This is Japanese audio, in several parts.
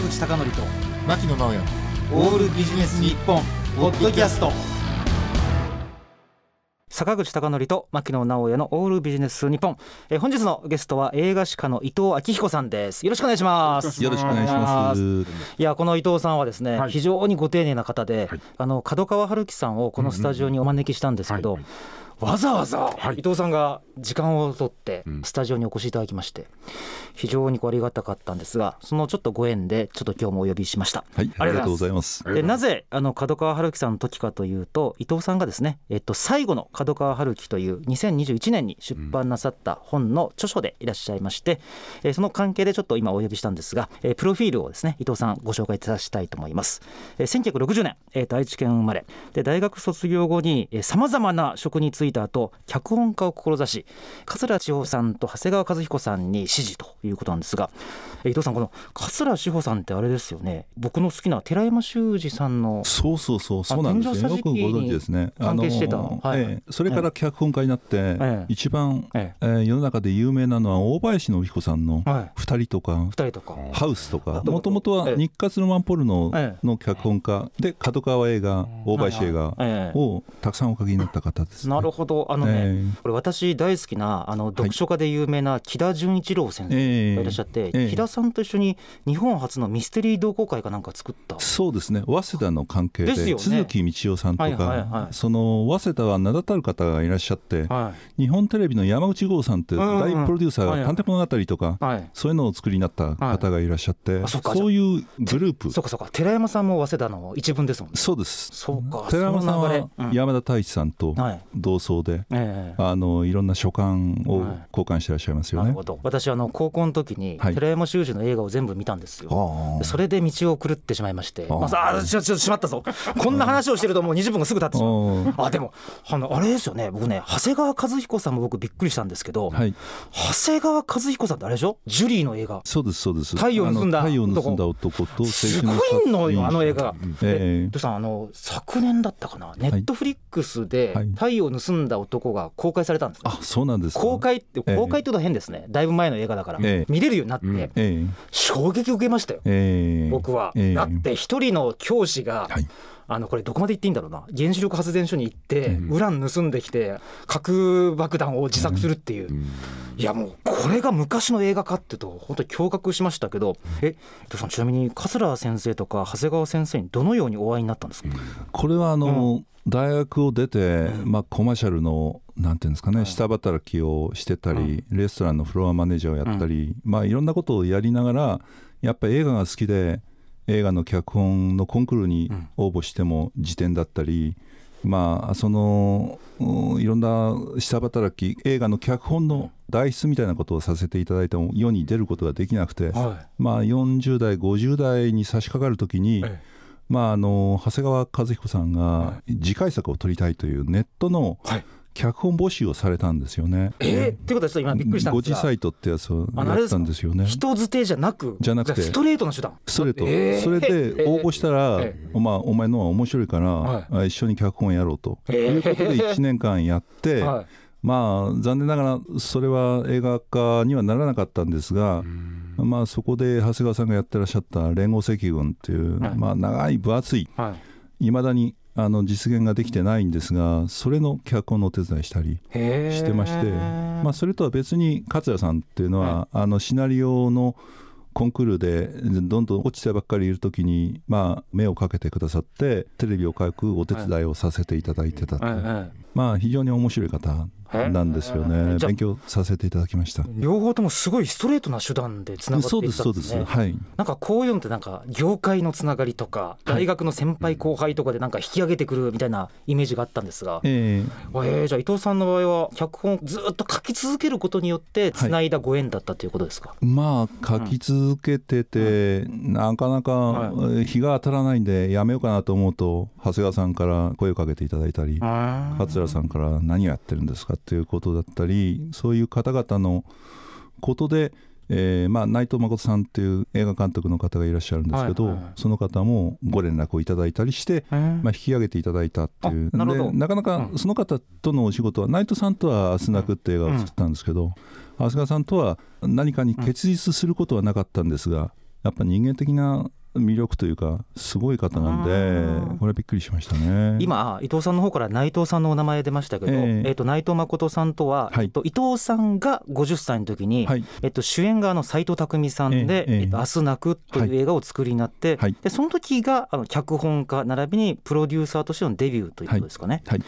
坂口孝則と牧野直哉。オールビジネス日本ポッドキャスト。坂口孝則と牧野直哉のオールビジネス日本、えー本日のゲストは映画史家の伊藤昭彦さんです。よろしくお願いします。よろしくお願いします。いやこの伊藤さんはですね、はい。非常にご丁寧な方で、はい。あの角川春樹さんをこのスタジオにお招きしたんですけど、はいわざわざはい。伊藤さんが時間を取ってうん。スタジオにお越しいただきまして非常にこうありがたかったんですがそのちょっとご縁でちょっと今日もお呼びしました。はい、ありがとうございます。でなぜあの角川春樹さんの時かというと伊藤さんがですね、えっと、最後の角川春樹という2021年に出版なさった本の著書でいらっしゃいまして、えーその関係でちょっと今お呼びしたんですが、えープロフィールをですね伊藤さんご紹介いたしたいと思います、えー1960年、えーと愛知県生まれ。で大学卒業後にさまざまな職に就いた後脚本家を志し桂千穂さんと長谷川和彦さんに師事ということなんですがえー伊藤さんこの桂千穂さんってあれですよね。僕の好きな寺山修司さんのそうそうそう、そうなんですよ。よくご存知ですね。関係してた。はい。ええそれから脚本家になって、ええ。一番、ええ。ー世の中で有名なのは大林信彦さんのはい。二人とか。二人とか。ハウスとか。あもと？もとええ。は日活ロマンポルノええ。の脚本家。で角川映画大林映画ええ。をたくさんお書きになった方ですね。なるほどあのね、えこれ私大好きなあの読書家で有名な木田純一郎先生ええ。がいらっしゃって、ええ。木田さんと一緒に日本初のミステリー同好会かなんか作った。そうですね。早稲田の関係で鈴木道夫さんとか、はいはいはい。その早稲田は名だたる方がいらっしゃって、は日本テレビの山口剛さんって大プロデューサーはいが探偵物語とか、いはい。そういうのをお作りになった方がいらっしゃって、あそっか。そういうグループ。そうかそうか。寺山さんも早稲田の一文ですもんね。そうです。そうか。寺山さんはうん。山田太一さんとはい。同窓で、ええ。あのいろんな書簡をはい。交換してらっしゃいますよね。なるほ。ど。私あの高校の時にはい。寺山修司の映画を全部見たんですよ、ああ。でそれで道を狂ってしまいまして、あまあ、あちょちょしまったぞこんな話をしてるともう20分がすぐ経ってしまうああでもあのあれですよね僕ね長谷川和彦さんも僕びっくりしたんですけど、あはい長谷川和彦さんってあれでしょジュリーの映画そうですそうです太陽を盗んだ太陽を盗んだ男とすごいのよあの映画が。ええでさんあの昨年だったかなネットフリックスではい「太陽を盗んだ男」が公開されたんです、あそうなんですか？公開ってええ。公開ってことは変ですね。だいぶ前の映画だから、ええ。見れるようになって、衝撃を受けましたよ、ええ。僕は、ええ。だって一人の教師が、はい。あのこれどこまで言っていいんだろうな。原子力発電所に行って、うん。ウラン盗んできて核爆弾を自作するっていう、いやもうこれが昔の映画かってと本当に驚愕しましたけどえ伊藤さんちなみに桂先生とか長谷川先生にどのようにお会いになったんですか、これはあの、大学を出て、うん。まあ、コマーシャルのなんていうんですかね、下働きをしてたり、レストランのフロアマネージャーをやったり、まあ、いろんなことをやりながらやっぱり映画が好きで映画の脚本のコンクールに応募しても時点だったり、まあそのうんいろんな下働き映画の脚本の代筆みたいなことをさせていただいても世に出ることができなくて、はまあ、40代50代に差し掛かるときに、えまあ、あの長谷川和彦さんが次回作を撮りたいというネットのはい脚本募集をされたんですよね。えー、ってことはちょっと今びっくりしたんごですが。自サイトってやつをやったんですよね。人づてじゃなく？じゃなくて。ストレートの手段。ストレート、えー。それで応募したら、えまあ、お前のは面白いから、はい。あ一緒に脚本やろうと。えいうことで1年間やって、はい。まあ残念ながらそれは映画化にはならなかったんですが、まあ、そこで長谷川さんがやってらっしゃった連合赤軍っていう、はい。まあ、長い分厚いはいいまだにあの実現ができてないんですがそれの脚本のお手伝いしたりしてまして、まあ、それとは別に桂さんっていうのは、あのシナリオのコンクールでどんどん落ちてばっかりいる時に、まあ、目をかけてくださってテレビを書くお手伝いをさせていただいてたはいはいまあ非常に面白い方なんですよへね勉強させていただきました。両方ともすごいストレートな手段でつながってそういったですそうですんです。ねはい。なんかこういうのってなんか業界のつながりとか大学の先輩後輩とかでなんか引き上げてくるみたいなイメージがあったんですが、ええ。ーじゃあ伊藤さんの場合は脚本をずっと書き続けることによってつないだご縁だったということですか、えまあ書き続けてて、なかなかは日が当たらないんでやめようかなと思うと長谷川さんから声をかけていただいたり、桂さんから何をやってるんですかっていうことだったりそういう方々のことで、えーまあ、内藤誠さんっていう映画監督の方がいらっしゃるんですけど、はいはいはい。その方もご連絡をいただいたりして、うんまあ、引き上げていただいたっていう。あなでなかなかうん。その方とのお仕事は、内藤さんとは「明日泣く」って映画を作ったんですけど、長谷川さんとは何かに結実することはなかったんですが、やっぱ人間的な魅力というかすごい方なんでこれはびっくりしましたね。今伊藤さんの方から内藤さんのお名前出ましたけど、えー、えーと内藤誠さんとは、はい、えっと、伊藤さんが50歳の時に、はい、えっと、主演があの斎藤工さんで「えー、えっと、明日泣く」という映画を作りになって、はい、でその時があの脚本家並びにプロデューサーとしてのデビューということですかね。はい。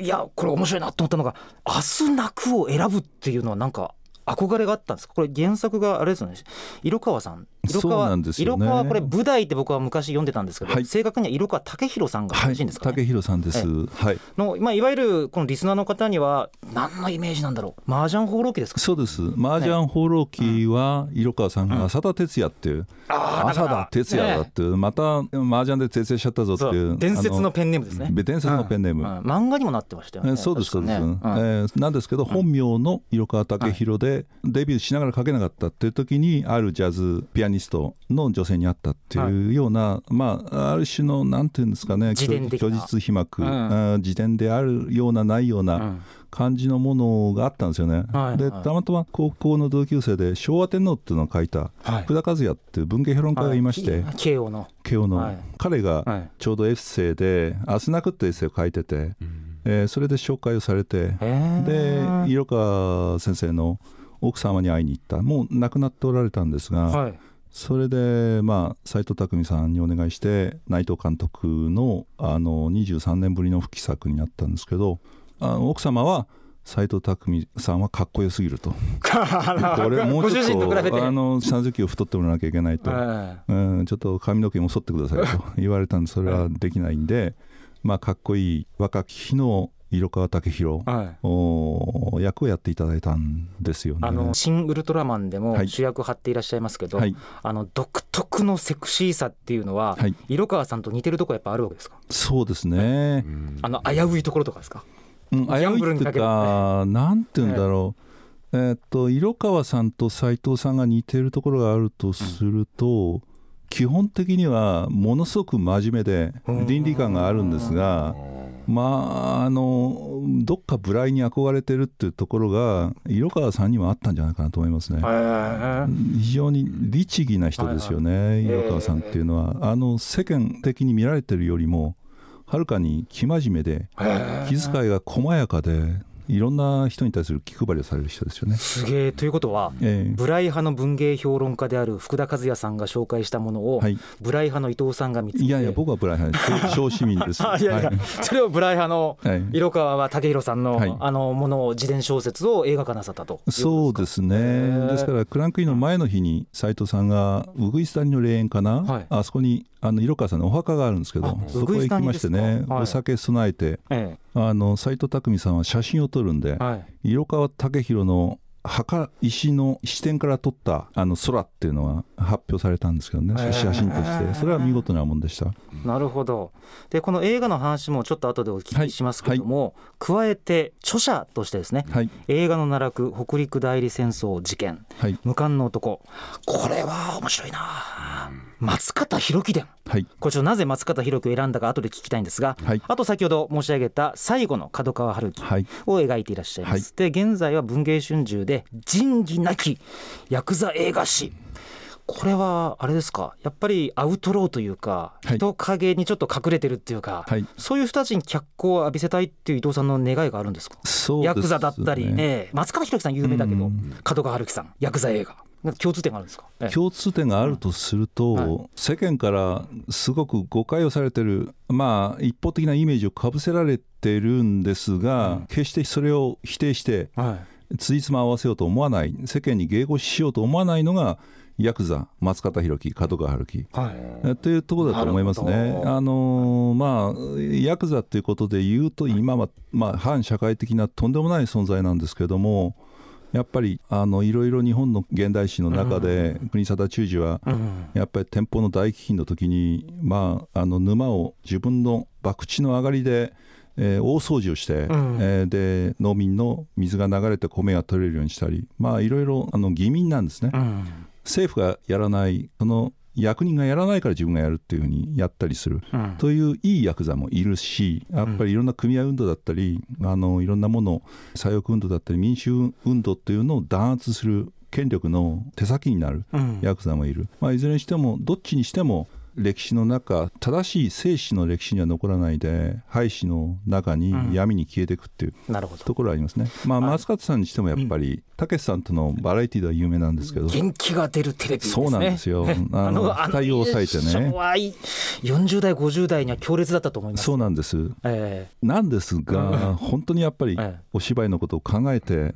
い、やこれ面白いなと思ったのが「明日泣く」を選ぶっていうのはなんか憧れがあったんですか？これ原作があれですよね。色川さん色川、ね、色川これ舞台って僕は昔読んでたんですけど、はい、正確には色川武弘さんが正しいんですか、ね、はい、武弘さんです、はい、のまあいわゆるこのリスナーの方には何のイメージなんだろう。麻雀放浪記ですか？そうです。麻雀放浪記は色川さんが浅田哲也っていう、うん、浅田哲也だっていう、また麻雀で徹底しちゃったぞっていう伝説のペンネームですね。伝説のペンネーム、漫画にもなってましたよね。そうですそうです、ね、えー、なんですけど本名の色川武弘でデビューしながら書けなかったっていう時にあるジャズピアニストの女性に会ったっていうような、はい、まあある種のなんていうんですかね虚実皮膜、うん、自伝であるようなないような感じのものがあったんですよね。はい、でたまたま高校の同級生で昭和天皇っていうのを書いた福田和也っていう文芸評論家がいまして、はい、慶応の。慶応の、彼がちょうどエッセイで「明日泣く」ってエッセイを書いてて、えー、それで紹介をされてで色川先生の奥様に会いに行った。もう亡くなっておられたんですが、はい、それでまあ斎藤工さんにお願いして内藤監督のあの23年ぶりの復帰作になったんですけどあの奥様は斎藤工さんはかっこよすぎると。これもうちょっとあの下敷きを太ってもらわなきゃいけないと、うん、ちょっと髪の毛も剃ってくださいと言われたんでそれはできないんで、まあ、かっこいい若き日の色川武宏、はい、お役をやっていただいたんですよね。あの新ウルトラマンでも主役張っていらっしゃいますけど、はい、あの独特のセクシーさっていうのは、はい、色川さんと似てるとこやっぱあるわけですか？そうですね。あの危ういところとかですか？うん、危ういっていうか、なんて言うんだろう。えー、っと色川さんと斎藤さんが似てるところがあるとすると、うん、基本的にはものすごく真面目で倫理観があるんですが。まああのどっか無頼に憧れてるっていうところが色川さんにもあったんじゃないかなと思いますね。非常に律儀な人ですよね、色川さんっていうのは。あの世間的に見られてるよりもはるかに生真面目で気遣いが細やかでいろんな人に対する気配りをされる人ですよね。すげえ。ということは、えー、ブライ派の文芸評論家である福田和也さんが紹介したものを、はい、ブライ派の伊藤さんが見つけていやいや僕はブライ派です。小市民です。いやいや、はい、それをブライ派の色川武弘さんの、はい、あのものを自伝小説を映画化なさったとそうですね。ですからクランクインの前の日に斎藤さんがウグイス谷の霊園かな、はい、あそこにあの色川さんのお墓があるんですけどそこへ行きましてね、はい、お酒備えて、ええ、あの斎藤工さんは写真を撮るんで、はい、色川武弘の墓石の視点から撮ったあの空っていうのは発表されたんですけどね写真として。それは見事なもんでした。なるほど。でこの映画の話もちょっと後でお聞きしますけども、はい。はい、加えて著者としてですね、はい、映画の奈落北陸代理戦争事件、無冠の男。これは面白いな松方弘樹伝、はい、これちょっとなぜ松方弘樹を選んだか後で聞きたいんですが、はい、あと先ほど申し上げた最後の角川春樹を描いていらっしゃいます、はい、で現在は文藝春秋で仁義なきヤクザ映画史。これはあれですか？やっぱりアウトローというか、人影にちょっと隠れてるっていうか、はい、そういう人たちに脚光を浴びせたいっていう伊藤さんの願いがあるんですか？ね、ヤクザだったり、ね、松方弘樹さん有名だけど角川春樹さんヤクザ映画共通点があるんですか、ええ、共通点があるとすると、うんはい、世間からすごく誤解をされてるまあ一方的なイメージをかぶせられてるんですが、うん、決してそれを否定して、はい、ついつま合わせようと思わない世間に迎合しようと思わないのがヤクザ松方弘樹角川春樹、はい、というところだと思いますね。あのまあヤクザっていうことで言うと今は、まあ、反社会的なとんでもない存在なんですけどもやっぱりあのいろいろ日本の現代史の中で、国定忠治は、やっぱり天保の大飢饉の時に、まあ、あの沼を自分の博打の上がりで、えー、大掃除をして、うん、えー、で農民の水が流れて米が取れるようにしたり、まあ、いろいろあの義民なんですね。うん、政府がやらないその役人がやらないから自分がやるっていうふうにやったりする、うん、といういいヤクザもいるしやっぱりいろんな組合運動だったり、あのいろんなもの左翼運動だったり民主運動っていうのを弾圧する権力の手先になるうん。ヤクザもいる、まあ、いずれにしてもどっちにしても歴史の中正しい生死の歴史には残らないで廃死の中にうん。闇に消えていくっていうところはありますね、まあ、はい松勝さんにしてもやっぱりたけしさんとのバラエティーでは有名なんですけど、元気が出るテレビですね。そうなんですよ。あのあ額を押さえてね。昭和40代50代には強烈だったと思います。そうなんです。えなんですが、本当にやっぱりええ。お芝居のことを考えて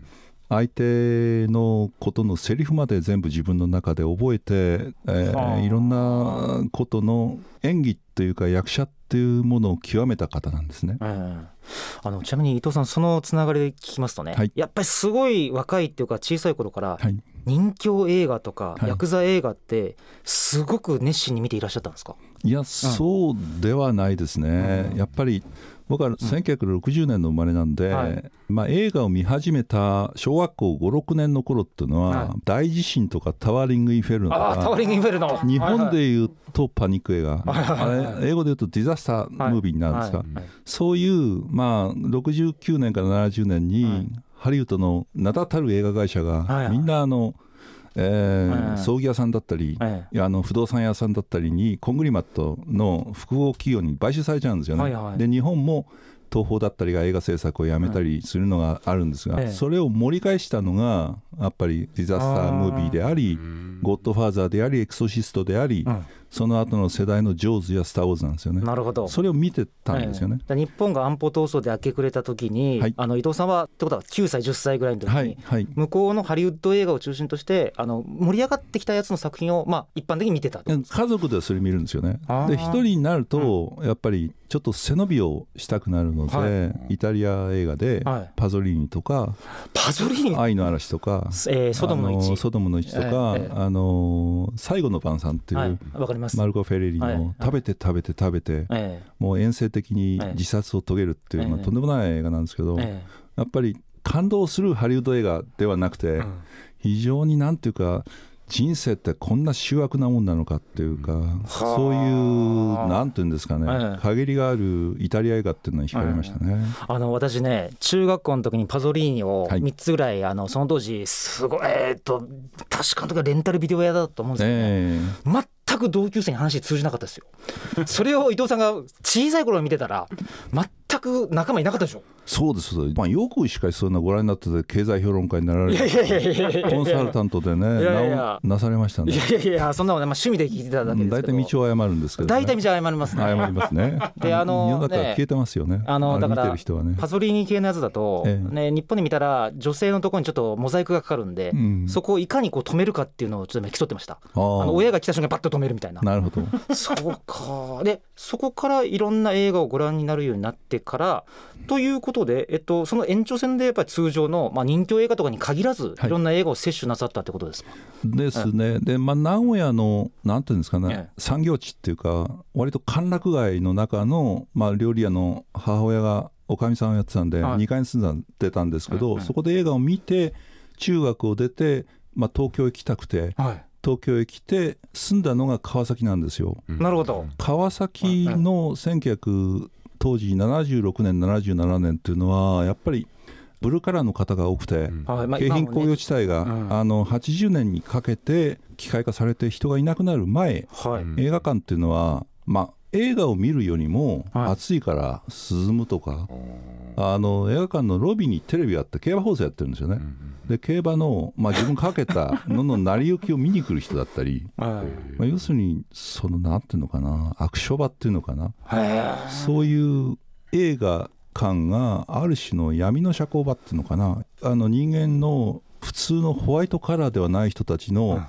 相手のことのセリフまで全部自分の中で覚えて、えーはあ。いろんなことの演技というか役者っていうものを極めた方なんですね。えええあのちなみに伊藤さんそのつながりで聞きますとね、はい。やっぱりすごい若いっていうか小さい頃からはい、人気映画とかはい。ヤクザ映画ってすごく熱心に見ていらっしゃったんですか、いや、そうではないですね、うん。やっぱり僕は1960年の生まれなんで、はい。まあ、映画を見始めた小学校5、6年の頃っていうのは、はい。大地震とかタワーリング・インフェルノとかああタワリングインフェルノ。日本でいうとパニック映画、はい英語で言うとディザスタームービーになるんですか、そういう、まあ、69年から70年に、はい。ハリウッドの名だたる映画会社が、みんなあの、えーはい葬儀屋さんだったり、えいやあの不動産屋さんだったりにコングリマットの複合企業に買収されちゃうんですよね。はいはい。で日本も東宝だったりが映画制作をやめたりするのがあるんですが、ええ。それを盛り返したのがやっぱりディザスタームービーでありゴッドファーザーでありエクソシストであり、うんその後の世代のジョーズやスター・ウォーズなんですよね。なるほど。それを見てたんですよね。ええ。日本が安保闘争で明け暮れた時に、はい。あの伊藤さんはってことは9歳10歳ぐらいの時に、はいはい。向こうのハリウッド映画を中心としてあの盛り上がってきたやつの作品を、まあ、一般的に見てたと。家族ではそれ見るんですよね。で一人になるとやっぱりちょっと背伸びをしたくなるので、はイタリア映画ではい。パゾリーニとかパゾリーニ、愛の嵐とかえー、ソドムのあ一ソドムの一とか、ええええ。あの最後の晩餐っていう、はい、わかります。マルコ・フェレリはい。の食べて食べて食べて、えもう遠征的に自殺を遂げるっていう、ええ。まあ、とんでもない映画なんですけど、ええ。やっぱり感動するハリウッド映画ではなくて、え非常になんていうか人生ってこんな醜悪なもんなのかっていうか、そういうなんていうんですかね、ええ限りがあるイタリア映画っていうのに惹かれましたね。あの私ね中学校の時にパゾリーニをはい。3つぐらい、あのその当時すごいえーっと確かの時はレンタルビデオ屋だったと思うんですよね、え。全く同級生に話通じなかったですよ。それを伊藤さんが小さい頃見てたら全く仲間いなかったでしょ？そうです、まあ、よくしかしそんなご覧になってて経済評論家になられいやいるやいやいやいやいや。コンサルタントでねいやいやなされましたねいやいやいやそんなのね、まあ、趣味で聞いてただけですけど。大体道を誤るんですけど、ね、大体道を謝りますね。謝りますね。であの世の中消えてますよね。あのだからパゾリーニ系のやつだと、ええ。ね、日本で見たら女性のところにちょっとモザイクがかかるんで、うんそこをいかにこう止めるかっていうのをちょっと競ってました。ああのー親が来た瞬間にパッと止めるみたいな。なるほど。そうか。でそこからいろんな映画をご覧になるようになってからということで、えっと、その延長線でやっぱり通常の、まあ、人気映画とかに限らず、はい。い、ろんな映画を摂取なさったってことですか、ですね、で、まあ、名古屋のなんていうんですかね、ええ。産業地っていうか、割と歓楽街の中の、まあ、料理屋の母親がおかみさんをやってたんで、はい。2階に住んでたんですけど、うんうん。そこで映画を見て、中学を出て、まあ、東京へ来たくて、はい、東京へ来て、住んだのが川崎なんですよ。なるほど、川崎の1900当時76年、77年っていうのは、やっぱりブルーカラーの方が多くて。京浜工業地帯が、うん。あの80年にかけて機械化されて人がいなくなる前はい。映画館っていうのは、まあ、映画を見るよりもはい。暑いから涼むとか、あの映画館のロビーにテレビがあって競馬放送やってるんですよね。で競馬の、まあ、自分かけた のの成り行きを見に来る人だったり、はい。まあ、要するにそのなんていうのかな悪所場っていうのかな。へそういう映画館がある種の闇の社交場っていうのかな。あの人間の普通のホワイトカラーではない人たちの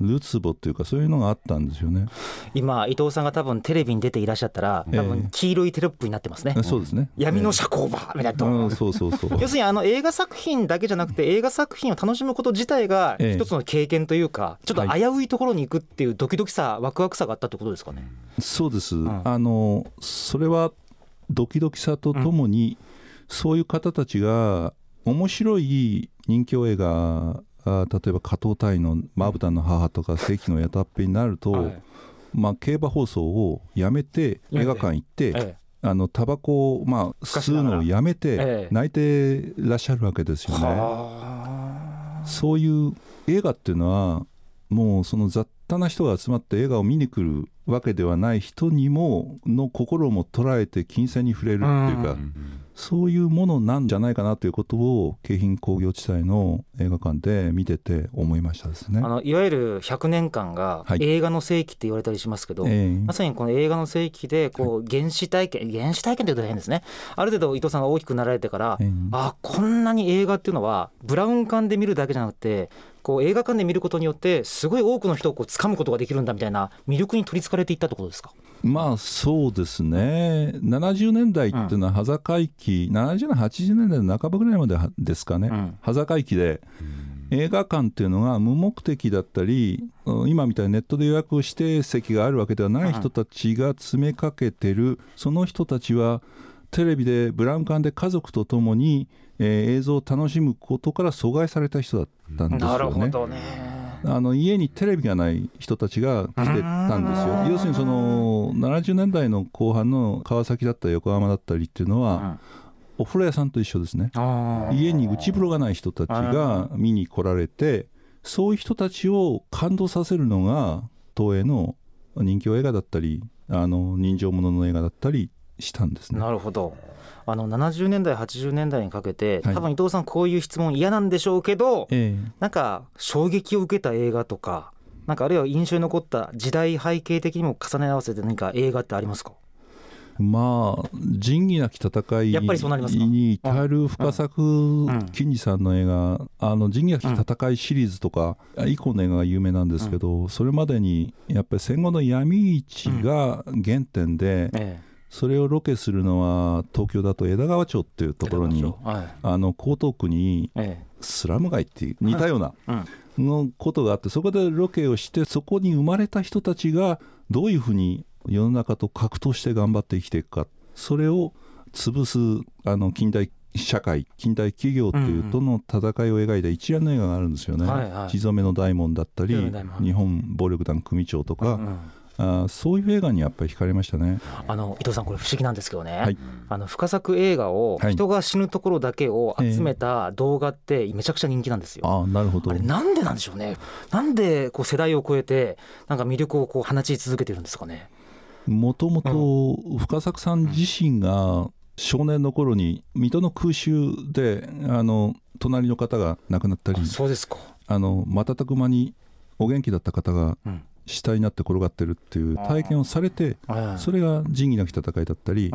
るつぼっていうかそういうのがあったんですよね。今伊藤さんが多分テレビに出ていらっしゃったら多え。分え黄色いテロップになってますね、そうですね。闇の社交場みたいなと。ころうん、そうそうそう。要するにあの映画作品だけじゃなくて映画作品を楽しむこと自体がええ。一つの経験というかちょっとはい。危ういところに行くっていうドキドキさワクワクさがあったってことですかね。そうです、ん。あのそれはドキドキさとともに、そういう方たちが面白い人気映画あ例えば加藤隊の「まぶたの母」とか「世紀のやたっぺ」になると、はい。まあ、競馬放送をやめて映画館行って、えあのタバコを、まあ、吸うのをやめてええ。泣いてらっしゃるわけですえよね。はあ。そういう映画っていうのはもうその雑多な人が集まって映画を見に来るわけではない人にもの心も捉えて金銭に触れるっていうか、そういうものなんじゃないかなということを京浜工業地帯の映画館で見てて思いましたですね。あのいわゆる100年間が映画の世紀って言われたりしますけど、はい、まさにこの映画の世紀でこう原始体験、原始体験というと変ですね。ある程度伊藤さんが大きくなられてから、あこんなに映画っていうのはブラウン管で見るだけじゃなくてこう映画館で見ることによってすごい多くの人をこう掴むことができるんだみたいな魅力に取りつかれていったってことですか？まあそうですね。70年代っていうのは羽坂期、うん、70年80年代の半ばぐらいまでですかね、うん、羽坂期で映画館っていうのが無目的だったり今みたいにネットで予約をして席があるわけではない人たちが詰めかけてる、その人たちはテレビでブラウン管で家族と共にえー、映像を楽しむことから阻害された人だったんですよね。ねあの家にテレビがない人たちが来てたんですよ。要するにその70年代の後半の川崎だったり横浜だったりっていうのは、お風呂屋さんと一緒ですね。家に内風呂がない人たちが見に来られてそういう人たちを感動させるのが東映の人気映画だったりあの人情ものの映画だったりしたんですね。なるほどあの70年代80年代にかけて多分伊藤さんこういう質問嫌なんでしょうけど、はい、なんか衝撃を受けた映画とかなんかあるいは印象に残った時代背景的にも重ね合わせて何か映画ってありますか？まあ仁義なき戦いに至る深作金次さんの映画「あの仁義なき戦い」シリーズとか以降の映画が有名なんですけど、それまでにやっぱり戦後の闇市が原点で、ええそれをロケするのは東京だと枝川町っていうところに、はい、あの江東区にスラム街っていう似たようなのことがあってそこでロケをしてそこに生まれた人たちがどういうふうに世の中と格闘して頑張って生きていくか。それを潰すあの近代社会近代企業っていうとの戦いを描いた一連の映画があるんですよね。血染めの大門だったり日本暴力団組長とか、あそういう映画にやっぱり惹かれましたね。あの伊藤さんこれ不思議なんですけどね、はい、あの深作映画を人が死ぬところだけを集めた動画ってめちゃくちゃ人気なんですよ。はい、あなるほど。あれなんでなんでしょうね。なんでこう世代を超えてなんか魅力をこう放ち続けてるんですかね。もともと深作さん自身が少年の頃に水戸の空襲であの隣の方が亡くなったりそうですか。あの瞬く間にお元気だった方が死体になって転がってるっていう体験をされてそれが仁義なき戦いだったり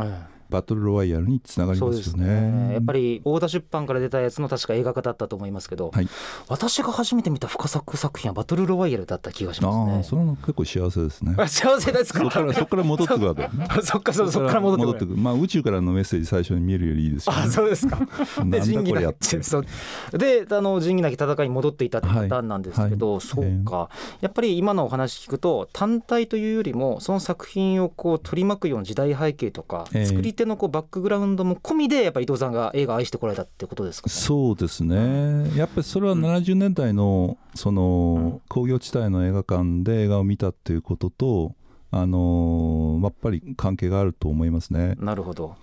バトルロワイヤルにつながりますよね、ね、やっぱり太田出版から出たやつの確か映画化だったと思いますけど、はい、私が初めて見た深作作品はバトルロワイヤルだった気がしますね。それは結構幸せですね。幸せですか？そこからそこから戻ってくるわけ、ね、そっかそっから戻ってくる。まあ宇宙からのメッセージ最初に見えるよりいいですよ、ね、あそうですか。で仁義なきであの仁義なき戦いに戻っていたってパターンなんですけど、はい。はい、そうか、やっぱり今のお話聞くと単体というよりもその作品をこう取り巻くような時代背景とか、えー、作り手のこうバックグラウンドウンドも込みでやっぱ伊藤さんが映画愛してこられたってことですか、ね、そうですね。やっぱりそれは70年代のその工業地帯の映画館で映画を見たっていうこととあのやっぱり関係があると思いますね。なるほど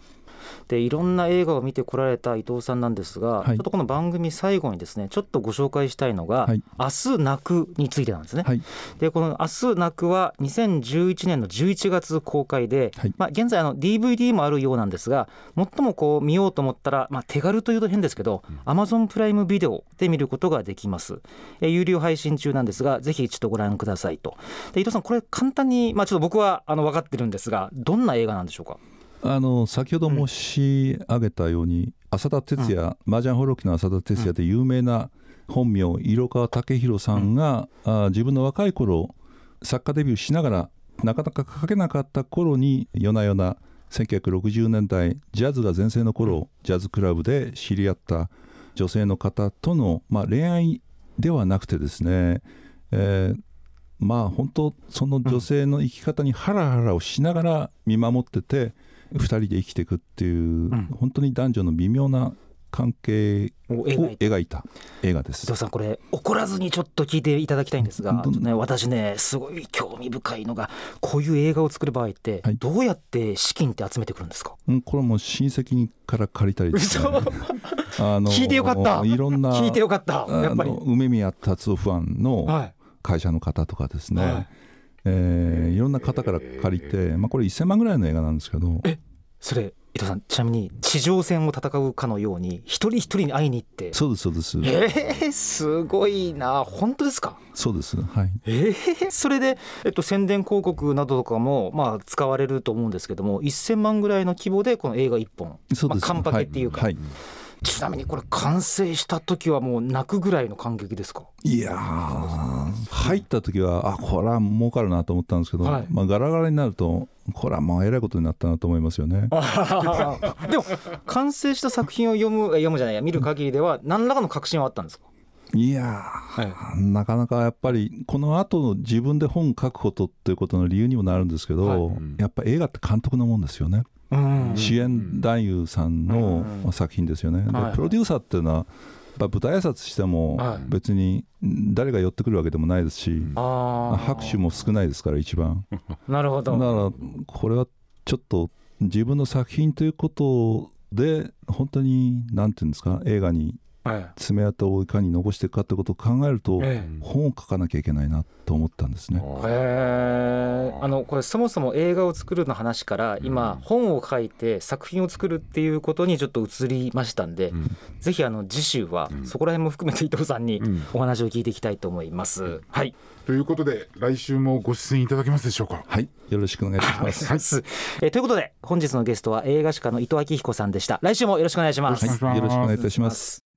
でいろんな映画を見てこられた伊藤さんなんですが、はい、ちょっとこの番組最後にですねちょっとご紹介したいのが「はい、明日泣く」についてなんですね。はい、でこの「明日泣く」は2011年の11月公開で、まあ、現在あの DVD もあるようなんですが最もこう見ようと思ったら、まあ、手軽というと変ですけど、うん、Amazon プライムビデオで見ることができます。え有料配信中なんですがぜひ一度ご覧くださいと。で伊藤さんこれ簡単に、まあ、ちょっと僕はあの分かってるんですがどんな映画なんでしょうか？あの先ほど申し上げたように、うん、浅田哲也、麻雀ホロキの浅田哲也で有名な本名色川武弘さんが、うん、あ自分の若い頃作家デビューしながらなかなか書けなかった頃に夜な夜な1960年代ジャズが全盛の頃ジャズクラブで知り合った女性の方との、まあ、恋愛ではなくてですね、えー、まあ本当その女性の生き方にハラハラをしながら見守ってて、2人で生きていくっていう、うん、本当に男女の微妙な関係を描いた。映画です。伊藤さんこれ怒らずにちょっと聞いていただきたいんですが、ね、私ねすごい興味深いのがこういう映画を作る場合ってどうやって資金って集めてくるんですか、はい、これも親戚から借りたりですね、あの聞いてよかった。いろんな聞いてよかった。やっぱり。梅宮達夫ファンの会社の方とかですね、はいえー、いろんな方から借りて、まあ、これ1000万ぐらいの映画なんですけど。えそれ伊藤さんちなみに地上戦を戦うかのように一人一人に会いに行って。そうですそうです。えー、すごいな。本当ですか？そうですはい。えー、それで、えっと、宣伝広告などとかも、まあ、使われると思うんですけども1000万ぐらいの規模でこの映画1本。そうです、まあ、カンパケっていうか、はいはいちなみにこれ完成した時はもう泣くぐらいの感激ですか？いや入った時はあこれは儲かるなと思ったんですけど、はい、まあ、ガラガラになるとこれはもうえらいことになったなと思いますよね。でも完成した作品を読む読むじゃないや見る限りでは何らかの確信はあったんですか？いや、はい、なかなかやっぱりこの後の自分で本書くことっていうことの理由にもなるんですけど、はい、やっぱ映画って監督のもんですよね。主演男優さんの作品ですよね。でプロデューサーっていうのは舞台挨拶しても別に誰が寄ってくるわけでもないですし、拍手も少ないですから一番。なるほど。だからこれはちょっと自分の作品ということで本当に何て言うんですか映画に爪痕をいかに残していくかってことを考えると、本を書かなきゃいけないなと思ったんですね。あのこれそもそも映画を作るの話から今本を書いて作品を作るっていうことにちょっと移りましたんで、うん、ぜひあの次週はそこら辺も含めて伊藤さんにお話を聞いていきたいと思います。うん、はい。ということで来週もご出演いただけますでしょうか？はい。よろしくお願いします。はい、えということで本日のゲストは映画史家の伊藤昭彦さんでした。来週もよろしくお願いします、はい、よろしくお願いいたします